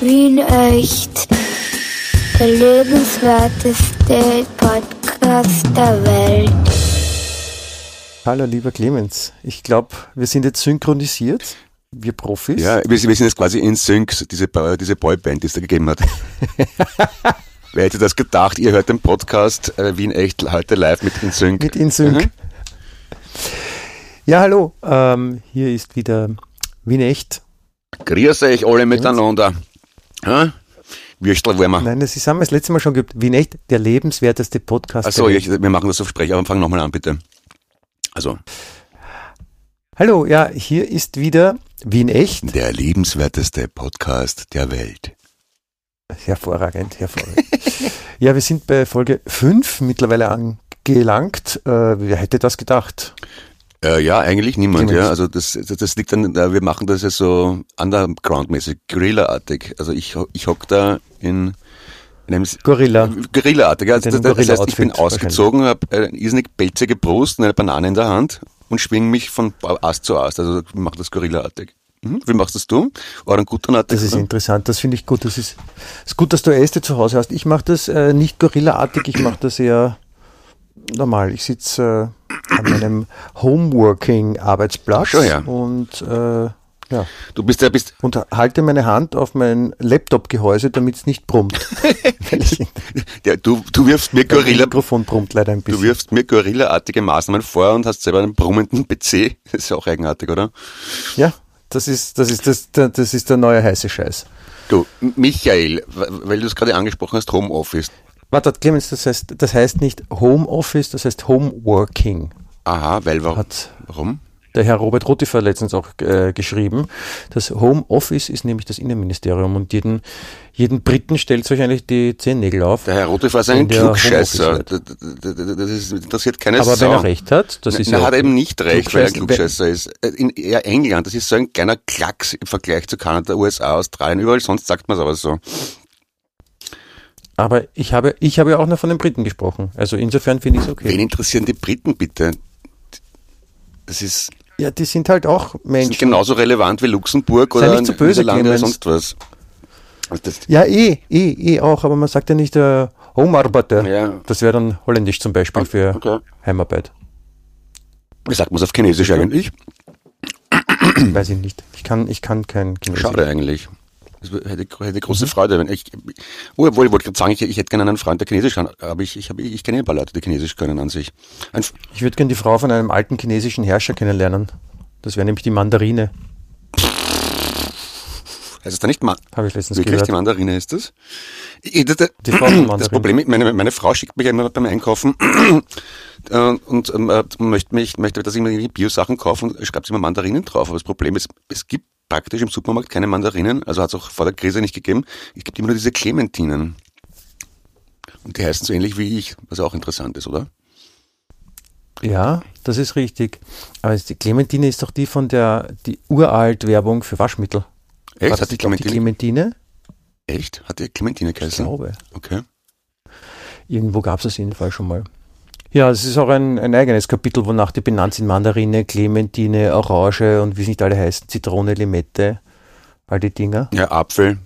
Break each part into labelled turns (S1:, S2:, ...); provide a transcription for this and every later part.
S1: Wien echt. Der lebenswerteste Podcast der Welt.
S2: Hallo, lieber Clemens. Ich glaube, wir sind jetzt synchronisiert. Wir Profis.
S3: Ja, wir, wir sind jetzt quasi in Sync, diese, diese Boyband, die es da gegeben hat. Wer hätte das gedacht? Ihr hört den Podcast äh, Wien echt heute live mit InSync.
S2: Mit InSync. Mhm. Ja, hallo. Ähm, hier ist wieder Wien echt.
S3: Grüß euch alle miteinander. Ja? Würstel wollen wir.
S2: Nein, das haben wir das letzte Mal schon gehabt. Wien echt, der lebenswerteste Podcast.
S3: Achso, wir machen das auf Sprech, aber fang nochmal an, bitte. Also.
S2: Hallo, ja, hier ist wieder Wien echt.
S3: Der lebenswerteste Podcast der Welt.
S2: Hervorragend, hervorragend. ja, wir sind bei Folge 5 mittlerweile angelangt. Äh, wer hätte das gedacht?
S3: Äh, ja, eigentlich niemand, ja. Also das, das liegt dann, wir machen das ja so underground-mäßig, Gorilla-artig. Also ich, ich hock da in, in einem
S2: Gorilla.
S3: Gorilla-artig. Also das, das heißt, ich bin ausgezogen, habe eine irrsinnig pelzige Brust und eine Banane in der Hand und schwinge mich von Ast zu Ast. Also ich mache das Gorilla-artig. Mhm. Wie machst das du? Orangutanartig?
S2: Das ist oder? interessant, das finde ich gut. Das ist, ist gut, dass du Äste zu Hause hast. Ich mache das äh, nicht Gorilla-artig, ich mache das eher normal. Ich sitze äh, an meinem Homeworking-Arbeitsplatz
S3: ja.
S2: und äh, ja.
S3: Du bist ja bist
S2: und halte meine Hand auf mein Laptop-Gehäuse, damit es nicht brummt.
S3: ja, du, du wirfst mir Gorilla.
S2: Mikrofon brummt leider ein bisschen.
S3: Du wirfst mir Gorilla-artige Maßnahmen vor und hast selber einen brummenden PC. Das ist ja auch eigenartig, oder?
S2: Ja, das ist, das ist, das, das ist der neue heiße Scheiß.
S3: Du, Michael, weil du es gerade angesprochen hast, Homeoffice.
S2: Warte, Clemens, das heißt, das heißt nicht Homeoffice, das heißt Homeworking.
S3: Aha, weil warum? Hat warum?
S2: Der Herr Robert Rutifer letztens auch äh, geschrieben. Das Homeoffice ist nämlich das Innenministerium und jeden, jeden Briten stellt sich eigentlich die Zehennägel auf.
S3: Der Herr Rutifer ist ein Klugscheißer. Das, das, interessiert keine
S2: Aber Sau. wenn er recht hat, das ist
S3: er ja hat eben nicht recht, weil er ein Klugscheißer ist. Äh, in England, das ist so ein kleiner Klacks im Vergleich zu Kanada, USA, Australien, überall sonst sagt man es aber so.
S2: Aber ich habe, ich habe ja auch noch von den Briten gesprochen. Also insofern finde ich es okay.
S3: Wen interessieren die Briten bitte? Das ist.
S2: Ja, die sind halt auch Menschen. Sind
S3: genauso relevant wie Luxemburg
S2: Sei
S3: oder
S2: nicht so böse, Niederlande
S3: oder sonst was.
S2: Also ja, eh, eh, eh auch, aber man sagt ja nicht äh, Homearbeiter. Ja. Das wäre dann holländisch zum Beispiel für okay. Heimarbeit.
S3: Wie sagt man es auf Chinesisch eigentlich?
S2: Weiß ich nicht. Ich kann, ich kann kein
S3: Chinesisch. Schade eigentlich. Das hätte, hätte große mhm. Freude, wenn ich, obwohl ich wollte gerade sagen, ich, ich hätte gerne einen Freund, der Chinesisch kann, aber ich, ich, habe, ich kenne ein paar Leute, die Chinesisch können an sich.
S2: Ein ich würde gerne die Frau von einem alten chinesischen Herrscher kennenlernen. Das wäre nämlich die Mandarine.
S3: Heißt es da nicht Ma
S2: Habe ich letztens
S3: Wirklich,
S2: gehört.
S3: die Mandarine ist das? Ich, das, das,
S2: die
S3: das Problem, meine, meine Frau schickt mich ja immer beim Einkaufen äh, und äh, möchte, mich, möchte, dass ich mir Bio-Sachen kaufe und schreibt immer Mandarinen drauf. Aber das Problem ist, es gibt praktisch im Supermarkt keine Mandarinen, also hat es auch vor der Krise nicht gegeben. Es gibt immer nur diese Clementinen. Und die heißen so ähnlich wie ich, was auch interessant ist, oder?
S2: Ja, das ist richtig. Aber die Clementine ist doch die von der die uralt Werbung für Waschmittel.
S3: Echt? Hat, hat
S2: die, Clementine? die Clementine?
S3: Echt? Hat die Clementine geheißen?
S2: Ich glaube.
S3: Okay.
S2: Irgendwo gab es das jedenfalls schon mal. Ja, es ist auch ein, ein eigenes Kapitel, wonach die benannt sind Mandarine, Clementine, Orange und wie es nicht alle heißen, Zitrone, Limette, all die Dinger.
S3: Ja, Apfel,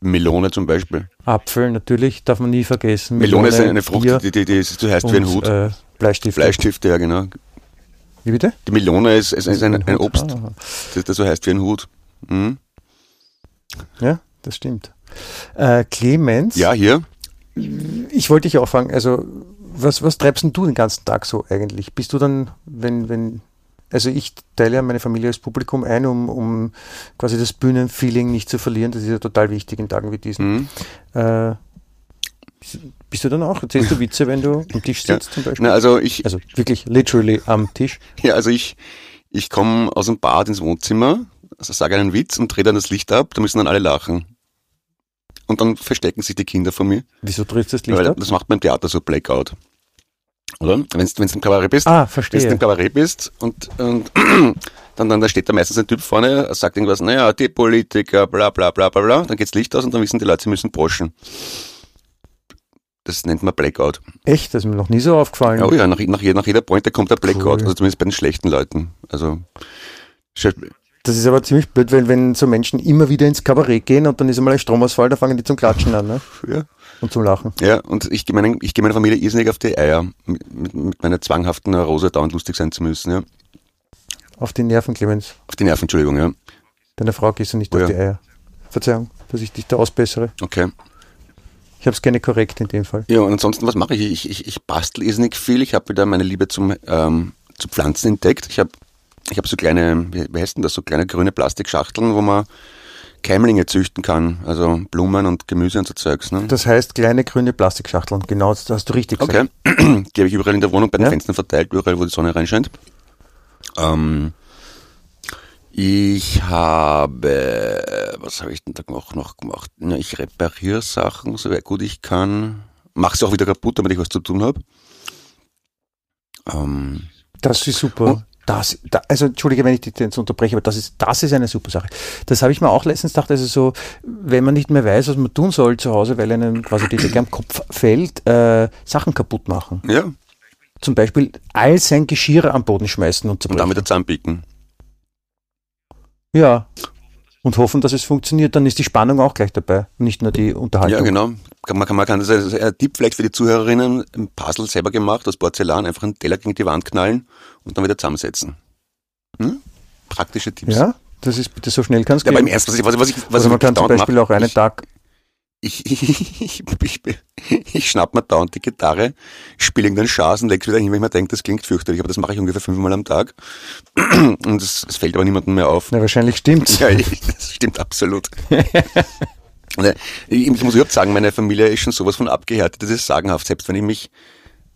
S3: Melone zum Beispiel.
S2: Apfel, natürlich, darf man nie vergessen.
S3: Melone, Melone ist eine Frucht, Bier die, die, die, so heißt und, wie ein Hut.
S2: Äh, Bleistifte.
S3: Bleistifte, ja genau.
S2: Wie bitte?
S3: Die Melone ist, ist, ist ein, ein, ein, Obst, ah. das, das so heißt wie ein Hut. Mhm.
S2: Ja, das stimmt. Äh, Clemens.
S3: Ja, hier.
S2: Ich wollte dich auch fragen, also was, was treibst du den ganzen Tag so eigentlich? Bist du dann, wenn, wenn, also ich teile ja meine Familie als Publikum ein, um, um quasi das Bühnenfeeling nicht zu verlieren. Das ist ja total wichtig in Tagen wie diesen. Mhm. Äh, bist du dann auch? Erzählst du Witze, wenn du am Tisch sitzt ja. zum Beispiel?
S3: Na, also ich.
S2: Also wirklich literally am Tisch.
S3: Ja, also ich, ich komme aus dem Bad ins Wohnzimmer, also sage einen Witz und drehe dann das Licht ab, da müssen dann alle lachen. Und dann verstecken sich die Kinder von mir.
S2: Wieso drehst du das Licht
S3: Weil
S2: ab?
S3: Das macht beim Theater so Blackout. Oder? Wenn du im Kabarett bist.
S2: Ah, verstehe.
S3: Wenn du im Kabarett bist und, und dann, dann da steht da meistens ein Typ vorne, sagt irgendwas, naja, die Politiker, bla bla bla bla bla. Dann geht's Licht aus und dann wissen die Leute, sie müssen poschen. Das nennt man Blackout.
S2: Echt? Das ist mir noch nie so aufgefallen.
S3: Oh ja, nach, nach, nach jeder Pointe kommt der Blackout. Cool. Also zumindest bei den schlechten Leuten. Also
S2: Das ist aber ziemlich blöd, weil wenn so Menschen immer wieder ins Kabarett gehen und dann ist einmal ein Stromausfall, da fangen die zum Klatschen an, ne?
S3: Ja.
S2: Und zum Lachen.
S3: Ja, und ich gehe meine, ich meiner Familie irrsinnig auf die Eier, mit, mit, meiner zwanghaften Neurose dauernd lustig sein zu müssen, ja.
S2: Auf die Nerven, Clemens.
S3: Auf die Nerven, Entschuldigung, ja.
S2: Deine Frau gehst du nicht
S3: Oh
S2: auf
S3: ja.
S2: die Eier. Verzeihung, dass ich dich da ausbessere.
S3: Okay.
S2: Ich habe es gerne korrekt in dem Fall.
S3: Ja, und ansonsten, was mache ich? Ich, ich, ich bastel irrsinnig viel. Ich habe wieder meine Liebe zum, ähm, zu Pflanzen entdeckt. Ich habe ich hab so kleine, wie, heißt denn das, so kleine grüne Plastikschachteln, wo man Keimlinge züchten kann. Also Blumen und Gemüse und so Zeugs. Ne?
S2: Das heißt kleine grüne Plastikschachteln. Genau, das hast du richtig gesagt.
S3: Okay. Die habe ich überall in der Wohnung bei den
S2: Ja.
S3: Fenstern verteilt, überall, wo die Sonne reinscheint. Ähm, ich habe, was habe ich denn da noch, noch gemacht? Na, ich repariere Sachen, so gut ich kann. Mache sie auch wieder kaputt, damit ich was zu tun habe. Ähm,
S2: Das ist super.
S3: Oh.
S2: Das, da, also entschuldige, wenn ich dich jetzt unterbreche, aber das ist, das ist eine super Sache. Das habe ich mir auch letztens gedacht, also so, wenn man nicht mehr weiß, was man tun soll zu Hause, weil einem quasi die Decke am Kopf fällt, äh, Sachen kaputt machen.
S3: ja,
S2: Zum Beispiel all sein Geschirr am Boden schmeißen und
S3: und
S2: zerbrechen.
S3: dann wieder zusammenbiegen.
S2: ja. Und hoffen, dass es funktioniert, dann ist die Spannung auch gleich dabei, nicht nur die Unterhaltung.
S3: Ja, genau. Man kann, man kann das ist ein Tipp vielleicht für die Zuhörerinnen, ein Puzzle selber gemacht aus Porzellan, einfach einen Teller gegen die Wand knallen und dann wieder zusammensetzen. Hm? Praktische Tipps.
S2: Ja, das ist bitte so schnell kann es
S3: Ja, aber
S2: gehen.
S3: im Ernst, was ich, was, ich- was
S2: also man kann zum Beispiel
S3: mache,
S2: auch einen
S3: ich,
S2: Tag,
S3: ich, ich, ich, ich, ich schnapp mir dauernd die Gitarre, spiele irgendeinen Schaß und leg's wieder hin, weil ich mir denke, das klingt fürchterlich, aber das mache ich ungefähr fünfmal am Tag. Und es, fällt aber niemandem mehr auf.
S2: na wahrscheinlich stimmt's.
S3: Ja, ich, das stimmt absolut. Äh, ich, muss überhaupt sagen, meine Familie ist schon sowas von abgehärtet, das ist sagenhaft. Selbst wenn ich mich,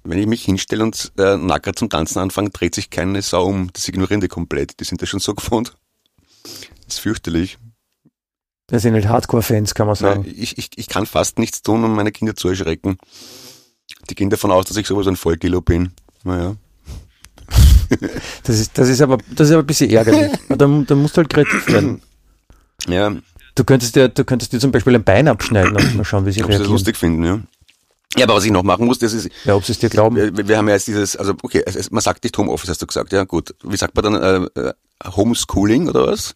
S3: wenn ich mich hinstelle und äh, nackert zum Tanzen anfange, dreht sich keine Sau um. Das ignorieren die komplett. Die sind das schon so gewohnt. Das ist fürchterlich.
S2: Das sind halt Hardcore-Fans, kann man sagen.
S3: Nein, ich, ich, ich kann fast nichts tun, um meine Kinder zu erschrecken. Die gehen davon aus, dass ich sowieso ein Vollkilo bin. Naja.
S2: Das ist, das ist aber, das ist aber ein bisschen ärgerlich. da, da musst du halt kreativ werden.
S3: Ja,
S2: Du könntest dir, du könntest dir zum Beispiel ein Bein abschneiden und mal schauen, wie sie
S3: ob sie das
S2: reagieren.
S3: lustig finden, ja. Ja, aber was ich noch machen muss, das ist,
S2: Ja, ob sie es dir glauben.
S3: wir, wir haben ja jetzt dieses, also okay, es, es, man sagt nicht Homeoffice, hast du gesagt, ja gut. Wie sagt man dann, äh, äh, Homeschooling oder was?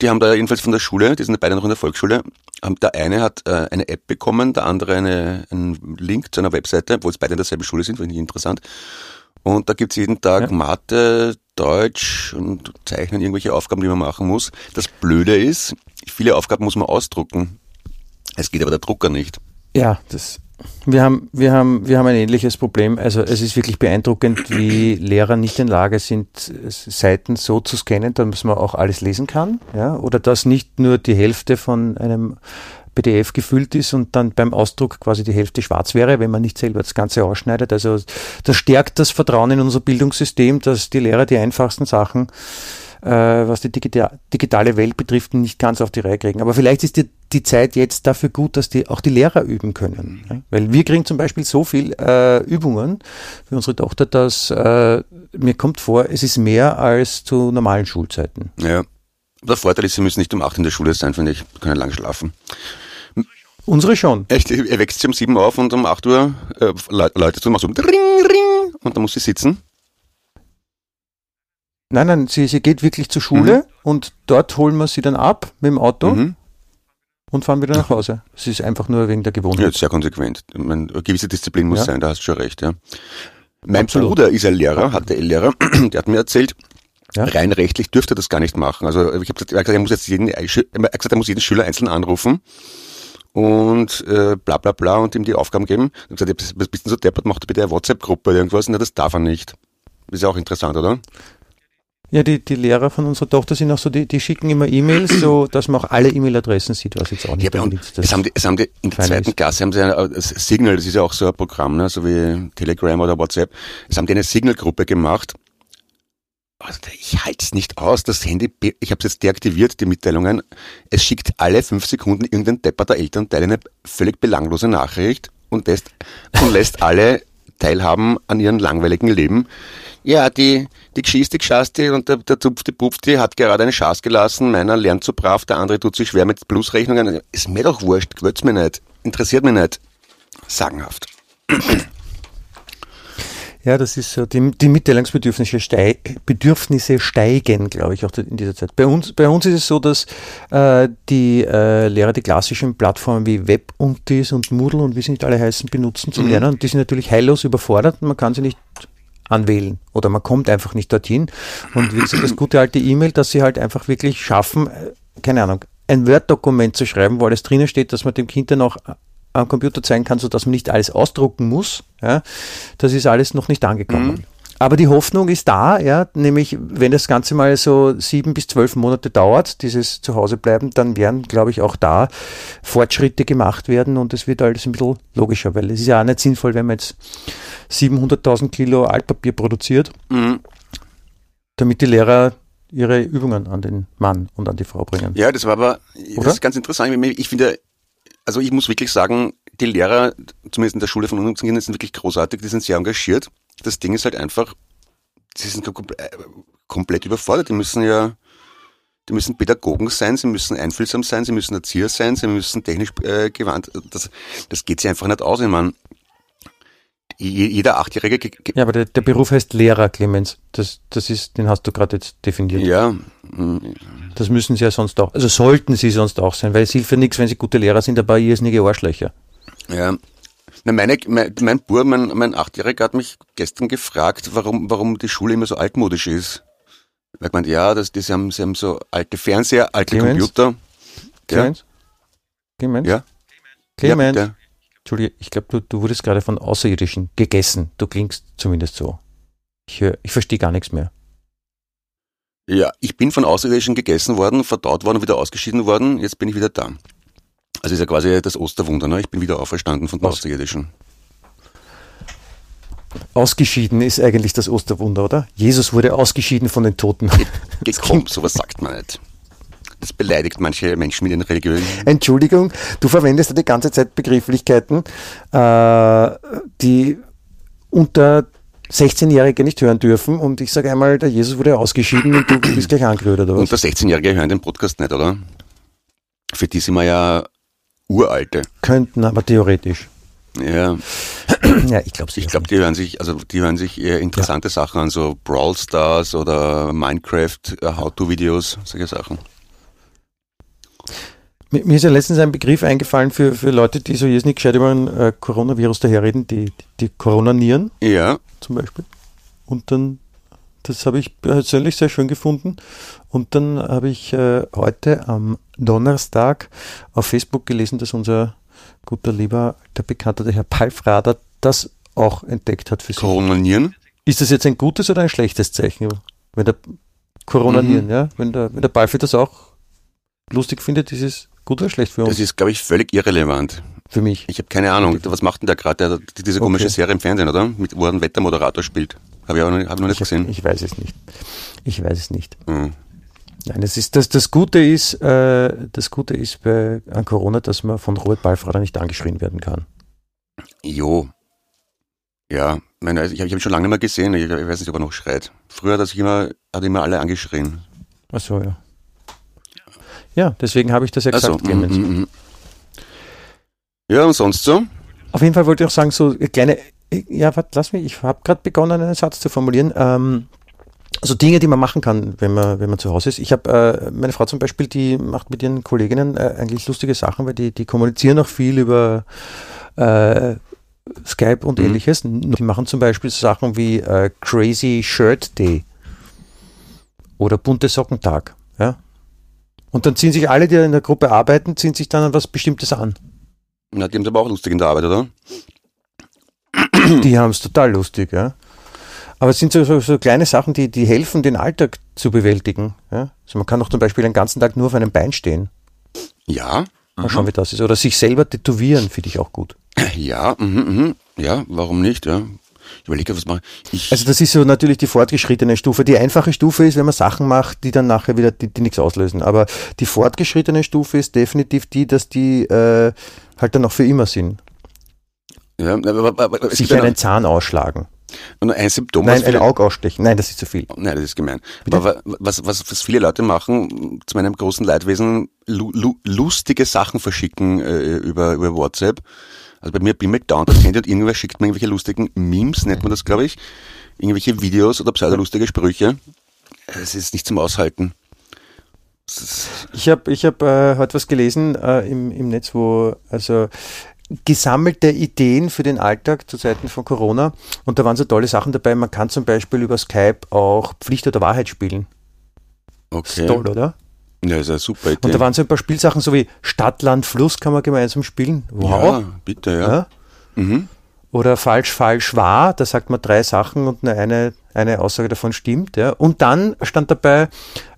S3: Die haben da jedenfalls von der Schule, die sind beide noch in der Volksschule, haben, der eine hat äh, eine App bekommen, der andere eine, einen Link zu einer Webseite, obwohl es beide in derselben Schule sind, finde ich interessant. Und da gibt's jeden Tag
S2: Ja.
S3: Mathe, Deutsch und Zeichnen, irgendwelche Aufgaben, die man machen muss. Das Blöde ist, viele Aufgaben muss man ausdrucken. Es geht aber der Drucker nicht.
S2: Ja, das. Wir haben, wir haben, wir haben ein ähnliches Problem. Also es ist wirklich beeindruckend, wie Lehrer nicht in Lage sind, Seiten so zu scannen, dass man auch alles lesen kann, ja, oder dass nicht nur die Hälfte von einem PDF gefüllt ist und dann beim Ausdruck quasi die Hälfte schwarz wäre, wenn man nicht selber das Ganze ausschneidet. Also das stärkt das Vertrauen in unser Bildungssystem, dass die Lehrer die einfachsten Sachen äh, was die digita digitale Welt betrifft, nicht ganz auf die Reihe kriegen. Aber vielleicht ist die, die Zeit jetzt dafür gut, dass die auch die Lehrer üben können. Ja? Weil wir kriegen zum Beispiel so viel äh, Übungen für unsere Tochter, dass äh, mir kommt vor, es ist mehr als zu normalen Schulzeiten.
S3: Ja. Der Vorteil ist, sie müssen nicht um acht in der Schule sein, finde ich. Sie können lang schlafen.
S2: Unsere schon.
S3: Echt, er wächst sie um sieben auf und um acht Uhr äh, Leute zu, macht so ring, ring, und dann muss sie sitzen.
S2: Nein, nein, sie, sie geht wirklich zur Schule und dort holen wir sie dann ab mit dem Auto
S3: Mhm.
S2: Und fahren wieder nach Hause. Es ist einfach nur wegen der
S3: Ja,
S2: Gewohnheit.
S3: sehr konsequent. Meine, eine gewisse Disziplin muss
S2: Ja.
S3: sein, da hast du schon recht, ja. Mein
S2: Absolut.
S3: Bruder ist ein Lehrer, HTL-Lehrer, der hat mir erzählt,
S2: Ja.
S3: rein rechtlich dürfte er das gar nicht machen. Also ich habe gesagt, er hat er muss jetzt jeden, er hat gesagt, er muss jeden Schüler einzeln anrufen und äh, bla bla bla und ihm die Aufgaben geben. Ich habe gesagt, was bist denn so deppert, mach doch bitte eine WhatsApp-Gruppe oder irgendwas. Na, das darf er nicht. Ist ja auch interessant, oder?
S2: Ja, die, die Lehrer von unserer Tochter sind auch so, die, die schicken immer E-Mails, so dass man auch alle E-Mail-Adressen sieht, was jetzt auch nicht
S3: Ja, bei uns,
S2: unbedingt das
S3: es haben die, es haben die, in der zweiten
S2: ist.
S3: Klasse haben sie das Signal, das ist ja auch so ein Programm, ne, so wie Telegram oder WhatsApp. Es haben die eine Signal-Gruppe gemacht. Also, ich halte es nicht aus. Das Handy, ich habe es jetzt deaktiviert, die Mitteilungen. Es schickt alle fünf Sekunden irgendein depperter Elternteil eine völlig belanglose Nachricht und lässt, und lässt alle teilhaben an ihrem langweiligen Leben. Ja, die, die Geschichte, die Geschaste und der, der Zupfti Pupfti hat gerade eine Chance gelassen. Meiner lernt so brav, der andere tut sich schwer mit Plusrechnungen. Ist mir doch wurscht, gewöhn's mir nicht. Interessiert mich nicht. Sagenhaft.
S2: Ja, das ist so. Die, die Mitteilungsbedürfnisse stei Bedürfnisse steigen, glaube ich, auch in dieser Zeit. Bei uns, bei uns ist es so, dass äh, die äh, Lehrer die klassischen Plattformen wie WebUntis und Moodle und wie sie nicht alle heißen, benutzen zum mhm. Lernen. Und die sind natürlich heillos überfordert. Man kann sie nicht anwählen oder man kommt einfach nicht dorthin. Und wie gesagt, das gute alte E-Mail, dass sie halt einfach wirklich schaffen, äh, keine Ahnung, ein Word-Dokument zu schreiben, wo alles drinnen steht, dass man dem Kind dann auch am Computer zeigen kann, sodass man nicht alles ausdrucken muss. Ja, das ist alles noch nicht angekommen. Mhm. Aber die Hoffnung ist da, ja, nämlich wenn das Ganze mal so sieben bis zwölf Monate dauert, dieses Zuhausebleiben, dann werden, glaube ich, auch da Fortschritte gemacht werden und es wird alles ein bisschen logischer, weil es ist ja auch nicht sinnvoll, wenn man jetzt 700.000 Kilo Altpapier produziert, mhm. damit die Lehrer ihre Übungen an den Mann und an die Frau bringen.
S3: Ja, das war aber, Oder? das ist ganz interessant. Ich finde, also ich muss wirklich sagen, die Lehrer, zumindest in der Schule von uns, sind wirklich großartig, die sind sehr engagiert. Das Ding ist halt einfach, sie sind äh, komplett überfordert. Die müssen ja, die müssen Pädagogen sein, sie müssen einfühlsam sein, sie müssen Erzieher sein, sie müssen technisch äh, gewandt. Das, das geht sich einfach nicht aus. Ich meine, jeder Achtjährige.
S2: Ja, aber der, der, Beruf heißt Lehrer, Clemens. Das, das ist, den hast du gerade jetzt definiert.
S3: Ja.
S2: Das müssen sie ja sonst auch, also sollten sie sonst auch sein, weil es hilft ja nichts, wenn sie gute Lehrer sind, dabei irrsinnige Arschlöcher.
S3: Ja. Na, meine, mein, mein Bub, mein, mein Achtjähriger hat mich gestern gefragt, warum, warum die Schule immer so altmodisch ist. Weil meinte, ja, das, die, sie, haben, sie haben so alte Fernseher, alte Clemens? Computer.
S2: Clemens? Ja. Clemens?
S3: Ja.
S2: Clemens? Ja, Entschuldige, ich glaube, du, du wurdest gerade von Außerirdischen gegessen. Du klingst zumindest so. Ich, hör, ich verstehe gar nichts mehr.
S3: Ja, ich bin von Außerirdischen gegessen worden, verdaut worden, wieder ausgeschieden worden. Jetzt bin ich wieder da. Also ist ja quasi das Osterwunder. Ne? Ich bin wieder auferstanden von den Aus Außerirdischen.
S2: Ausgeschieden ist eigentlich das Osterwunder, oder? Jesus wurde ausgeschieden von den Toten.
S3: Gekommen, sowas sagt man nicht. Das beleidigt manche Menschen mit den Religionen.
S2: Entschuldigung, du verwendest ja die ganze Zeit Begrifflichkeiten, äh, die unter 16-Jährige nicht hören dürfen und ich sage einmal, der Jesus wurde ausgeschieden und du bist gleich angerührt, oder was?
S3: Unter 16-Jährige hören den Podcast nicht, oder? Für die sind wir ja uralte.
S2: Könnten, aber theoretisch.
S3: Ja.
S2: ja, ich glaube
S3: Ich glaube, die hören sich, also die hören sich eher interessante ja. Sachen an, so Brawl Stars oder Minecraft, äh, How-To-Videos, solche Sachen.
S2: Mir ist ja letztens ein Begriff eingefallen für, für Leute, die so jetzt nicht gescheit über ein äh, Coronavirus daherreden, die, die Coronanieren.
S3: Ja.
S2: Zum Beispiel. Und dann, das habe ich persönlich sehr schön gefunden. Und dann habe ich äh, heute am Donnerstag auf Facebook gelesen, dass unser guter, lieber, der Bekannte, der Herr Palfrader, das auch entdeckt hat für sich.
S3: Coronanieren?
S2: Ist das jetzt ein gutes oder ein schlechtes Zeichen? Wenn der Coronanieren, mhm. ja? Wenn der, wenn der Palfi das auch lustig findet, ist es gut oder schlecht für uns?
S3: Das ist, glaube ich, völlig irrelevant.
S2: Für mich.
S3: Ich habe keine Ahnung. Was macht denn der gerade? Diese komische okay. Serie im Fernsehen, oder? Mit, wo er einen Wettermoderator spielt. Habe ich auch noch, hab noch nicht
S2: ich,
S3: gesehen.
S2: Ich weiß es nicht. Ich weiß es nicht. Mhm. Nein, das ist das, das Gute ist, äh, das Gute ist bei an Corona, dass man von Robert Ballfrader nicht angeschrien werden kann.
S3: Jo. Ja, meine, ich habe hab ihn schon lange nicht mehr gesehen. Ich, ich, weiß nicht, ob er noch schreit. Früher hat er immer, hat immer alle angeschrien.
S2: Ach so, ja. Ja, deswegen habe ich das ja gesagt, also. Mm, mm, mm.
S3: Ja, und sonst so?
S2: Auf jeden Fall wollte ich auch sagen, so kleine, ja, warte, lass mich, ich habe gerade begonnen, einen Satz zu formulieren. Ähm, also Dinge, die man machen kann, wenn man, wenn man zu Hause ist. Ich habe äh, meine Frau zum Beispiel, die macht mit ihren Kolleginnen äh, eigentlich lustige Sachen, weil die, die kommunizieren auch viel über äh, Skype und mhm. ähnliches. Die machen zum Beispiel so Sachen wie äh, Crazy Shirt Day oder bunte Sockentag. Und dann ziehen sich alle, die in der Gruppe arbeiten, ziehen sich dann an was Bestimmtes an.
S3: Na, die haben es aber auch lustig in der Arbeit, oder?
S2: Die haben es total lustig, ja. Aber es sind so, so, so, kleine Sachen, die, die helfen, den Alltag zu bewältigen. Ja? Also man kann doch zum Beispiel den ganzen Tag nur auf einem Bein stehen.
S3: Ja.
S2: Mal schauen, wie das ist. Oder sich selber tätowieren, finde ich auch gut.
S3: Ja, mh, mh. ja, warum nicht, ja. Überlege, was mache ich.
S2: Also das ist so natürlich die fortgeschrittene Stufe. Die einfache Stufe ist, wenn man Sachen macht, die dann nachher wieder, die, die nichts auslösen. Aber die fortgeschrittene Stufe ist definitiv die, dass die äh, halt dann auch für immer sind. Ja, aber, aber, aber Sich einen Zahn ausschlagen.
S3: Und ein Symptom.
S2: Nein, ein Auge ausstechen. Nein, das ist zu viel.
S3: Nein, das ist gemein. Bitte? Aber was, was, was viele Leute machen, zu meinem großen Leidwesen, lu, lu, lustige Sachen verschicken äh, über, über WhatsApp Also bei mir bimmelt dauernd das Handy und irgendwer schickt mir irgendwelche lustigen Memes, nennt man das, glaube ich. Irgendwelche Videos oder pseudolustige Sprüche. Es ist nicht zum Aushalten.
S2: Ich habe ich hab, äh, heute was gelesen äh, im, im Netz, wo also gesammelte Ideen für den Alltag zu Zeiten von Corona und da waren so tolle Sachen dabei. Man kann zum Beispiel über Skype auch Pflicht oder Wahrheit spielen.
S3: Okay.
S2: Ist toll, oder?
S3: Ja, ist eine super Idee.
S2: Und da waren so ein paar Spielsachen, so wie Stadt, Land, Fluss kann man gemeinsam spielen. Wow.
S3: Ja, bitte, ja.
S2: Ja.
S3: Mhm.
S2: Oder falsch, falsch, wahr. Da sagt man drei Sachen und nur eine, eine Aussage davon stimmt. Ja. Und dann stand dabei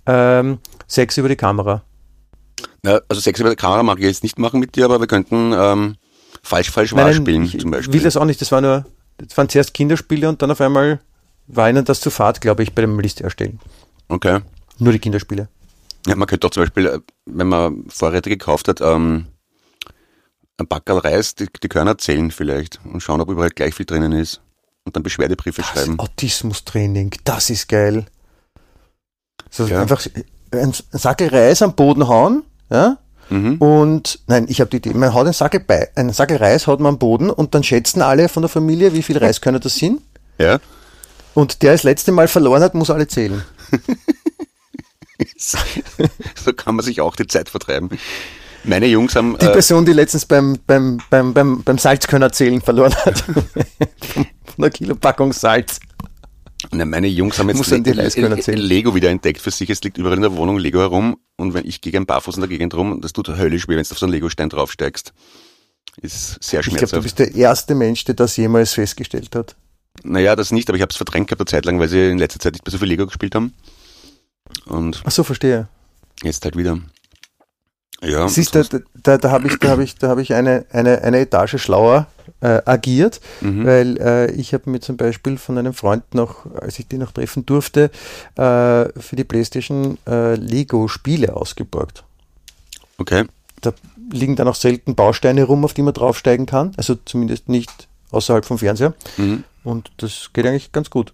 S2: ähm, Sex über die Kamera.
S3: Ja, also Sex über die Kamera mag ich jetzt nicht machen mit dir, aber wir könnten ähm, falsch, falsch, wahr
S2: Nein,
S3: spielen
S2: ich
S3: zum Beispiel.
S2: will das auch nicht. Das war nur, das waren zuerst Kinderspiele und dann auf einmal war ihnen das zu fad, glaube ich, bei dem Liste erstellen.
S3: Okay.
S2: Nur die Kinderspiele.
S3: Ja, man könnte doch zum Beispiel, äh, wenn man Vorräte gekauft hat, ähm, ein Backerl Reis, die, die Körner zählen vielleicht und schauen, ob überall gleich viel drinnen ist. Und dann Beschwerdebriefe schreiben.
S2: Autismus-Training, das ist geil. So
S3: Ja.
S2: einfach ein Sackel Reis am Boden hauen, ja,
S3: Mhm.
S2: und nein, ich habe die Idee, man haut einen Sackel, bei, einen Sackel Reis haut man am Boden und dann schätzen alle von der Familie, wie viel Reiskörner das sind.
S3: Ja.
S2: Und der das letzte Mal verloren hat, muss alle zählen.
S3: so kann man sich auch die Zeit vertreiben. Meine Jungs haben,
S2: Die
S3: äh,
S2: Person, die letztens beim, beim, beim, beim, beim Salzkörner zählen verloren hat. von einer Kilopackung Salz.
S3: na, meine Jungs haben jetzt Le-. Lego wieder entdeckt für sich. Es liegt überall in der Wohnung Lego herum. Und wenn ich gehe ein Barfuß in der Gegend rum, das tut höllisch weh, wenn du auf so einen Lego-Stein draufsteigst. Ist sehr
S2: Ich glaube, du
S3: schmerzhaft.
S2: bist der erste Mensch, der das jemals festgestellt hat.
S3: Naja, das nicht, aber ich habe es verdrängt gehabt eine Zeit lang, weil sie in letzter Zeit nicht mehr so viel Lego gespielt haben. Und
S2: Ach so, verstehe.
S3: jetzt halt wieder. Ja,
S2: Siehst du, da, da, da habe ich, da hab ich, da hab ich eine, eine, eine Etage schlauer äh, agiert,
S3: Mhm.
S2: weil äh, ich habe mir zum Beispiel von einem Freund noch, als ich den noch treffen durfte, äh, für die Playstation äh, Lego-Spiele ausgeborgt.
S3: Okay.
S2: Da liegen dann auch selten Bausteine rum, auf die man draufsteigen kann, also zumindest nicht außerhalb vom Fernseher.
S3: Mhm.
S2: Und das geht eigentlich ganz gut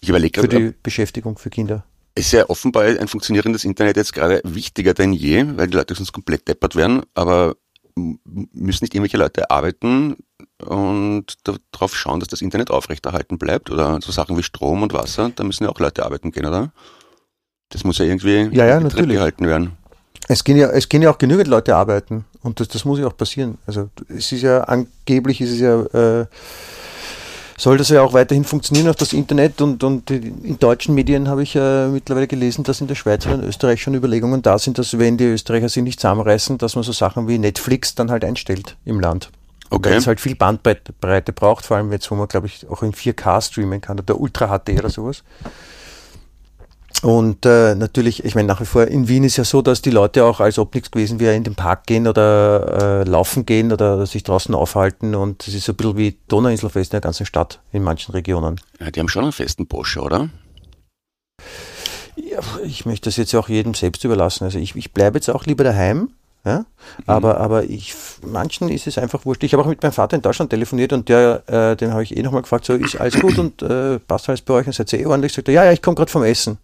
S3: Ich überlege
S2: für die Beschäftigung für Kinder.
S3: Ist ja offenbar ein funktionierendes Internet jetzt gerade wichtiger denn je, weil die Leute sonst komplett deppert werden, aber müssen nicht irgendwelche Leute arbeiten und darauf schauen, dass das Internet aufrechterhalten bleibt oder so Sachen wie Strom und Wasser, da müssen ja auch Leute arbeiten gehen, oder? Das muss ja irgendwie
S2: Ja, ja, natürlich.
S3: gehalten werden.
S2: Es gehen ja, es gehen ja auch genügend Leute arbeiten und das, das muss ja auch passieren. Also es ist ja angeblich ist es ja äh, soll das ja auch weiterhin funktionieren auf das Internet und, und in deutschen Medien habe ich äh, mittlerweile gelesen, dass in der Schweiz und in Österreich schon Überlegungen da sind, dass wenn die Österreicher sich nicht zusammenreißen, dass man so Sachen wie Netflix dann halt einstellt im Land. Weil
S3: Okay.
S2: es halt viel Bandbreite Breite braucht, vor allem jetzt, wo man, glaube ich, auch in 4K streamen kann oder Ultra HD oder sowas. Und äh, natürlich, ich meine, nach wie vor in Wien ist ja so, dass die Leute auch, als ob nichts gewesen wäre, in den Park gehen oder äh, laufen gehen oder sich draußen aufhalten. Und es ist so ein bisschen wie Donauinselfest in der ganzen Stadt in manchen Regionen.
S3: Ja, die haben schon einen festen Bosch, oder?
S2: Ja, ich möchte das jetzt auch jedem selbst überlassen. Also ich, ich bleibe jetzt auch lieber daheim. Ja? Aber, aber ich, manchen ist es einfach wurscht. Ich habe auch mit meinem Vater in Deutschland telefoniert und der, äh, den habe ich eh nochmal gefragt, so ist alles gut und äh, passt alles bei euch und seid ihr eh ordentlich? Sagt er, ja, ja, ich komme gerade vom Essen.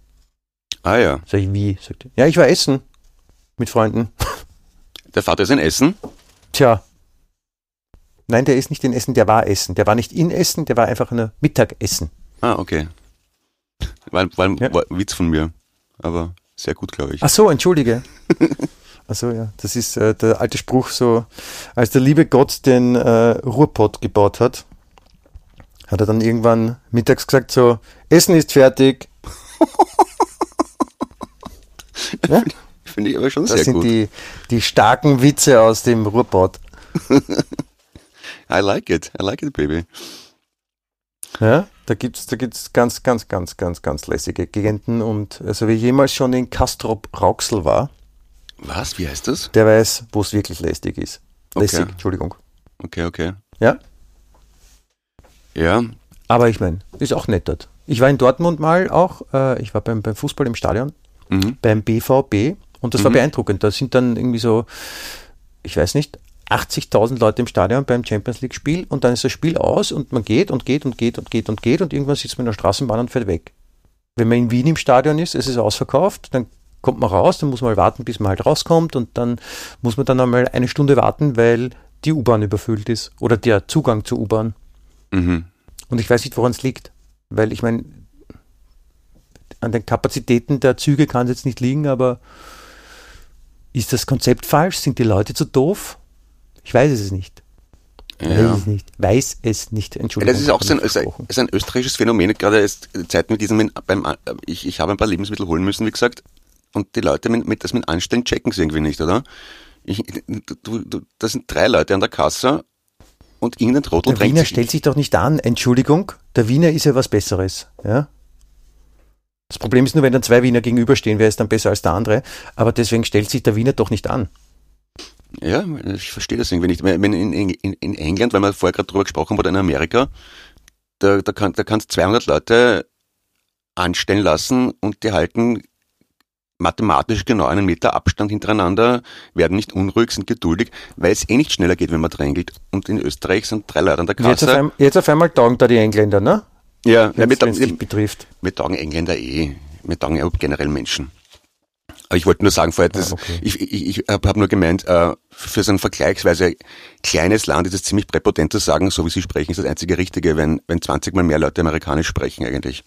S3: Ah ja.
S2: Sag ich, wie? Sagt er, ja, ich war essen mit Freunden.
S3: Der Vater ist ein Essen.
S2: Tja. Nein, der ist nicht in Essen, der war Essen. Der war nicht in Essen, der war einfach nur Mittagessen.
S3: Ah, okay. War, war,
S2: Ja.
S3: war ein Witz von mir. Aber sehr gut, glaube ich.
S2: Ach so, entschuldige. Ach so, ja. Das ist äh, der alte Spruch so, als der liebe Gott den äh, Ruhrpott gebaut hat, hat er dann irgendwann mittags gesagt so, Essen ist fertig. ja?
S3: Finde ich aber schon
S2: Das
S3: sehr
S2: sind
S3: gut.
S2: die, die starken Witze aus dem Ruhrpott.
S3: I like it. I like it, baby.
S2: Ja, da gibt's da gibt's ganz, ganz, ganz, ganz, ganz lässige Gegenden und also wer jemals schon in Kastrop Rauxel war,
S3: Was? Wie heißt das?
S2: der weiß, wo es wirklich lästig ist. Lässig,
S3: Okay.
S2: Entschuldigung.
S3: Okay, okay.
S2: Ja,
S3: Ja,
S2: aber ich meine, ist auch nett dort. Ich war in Dortmund mal auch, äh, ich war beim, beim Fußball im Stadion,
S3: mhm.
S2: beim BVB und das war
S3: Mhm.
S2: beeindruckend. Da sind dann irgendwie so, ich weiß nicht, 80.000 Leute im Stadion beim Champions League Spiel und dann ist das Spiel aus und man geht und geht und geht und geht und geht und irgendwann sitzt man in der Straßenbahn und fährt weg. Wenn man in Wien im Stadion ist, es ist ausverkauft, dann kommt man raus, dann muss man mal warten, bis man halt rauskommt und dann muss man dann einmal eine Stunde warten, weil die U-Bahn überfüllt ist oder der Zugang zur U-Bahn.
S3: Mhm.
S2: Und ich weiß nicht, woran es liegt. Weil ich meine, an den Kapazitäten der Züge kann es jetzt nicht liegen, aber ist das Konzept falsch? Sind die Leute zu doof? Ich weiß es nicht. Weiß
S3: Ja.
S2: es nicht. Weiß es nicht. Entschuldigung.
S3: Das ist auch so ein, ist ein, österreichisches Phänomen, gerade jetzt Zeiten mit diesem, beim, ich, ich habe ein paar Lebensmittel holen müssen, wie gesagt, und die Leute mit, mit das mit Anstellen checken sie irgendwie nicht, oder? Ich, du, du, das sind drei Leute an der Kasse und irgendein Trottel
S2: Der Wiener stellt sich doch nicht an. Entschuldigung, der Wiener ist ja was Besseres. Ja? Das Problem ist nur, wenn dann zwei Wiener gegenüberstehen, wer ist dann besser als der andere. Aber deswegen stellt sich der Wiener doch nicht an.
S3: Ja, ich verstehe das irgendwie nicht. Wenn in, in, in England, weil wir vorher gerade drüber gesprochen haben, oder in Amerika, da, da, kann, da kannst 200 Leute anstellen lassen und die halten mathematisch genau einen Meter Abstand hintereinander, werden nicht unruhig, sind geduldig, weil es eh nicht schneller geht, wenn man drängelt. Und in Österreich sind drei Leute an der
S2: Jetzt auf,
S3: Kasse.
S2: einmal, jetzt auf einmal taugen da die Engländer, ne?
S3: Ja, ja
S2: Wenn es dich betrifft.
S3: wir taugen Engländer eh. Wir taugen ja generell Menschen. Aber ich wollte nur sagen, vorher, das,
S2: Ah, okay.
S3: ich, ich, ich habe hab nur gemeint, äh, für so ein vergleichsweise kleines Land ist es ziemlich präpotent zu sagen, so wie Sie sprechen, ist das einzige Richtige, wenn, wenn 20 mal mehr Leute Amerikanisch sprechen eigentlich.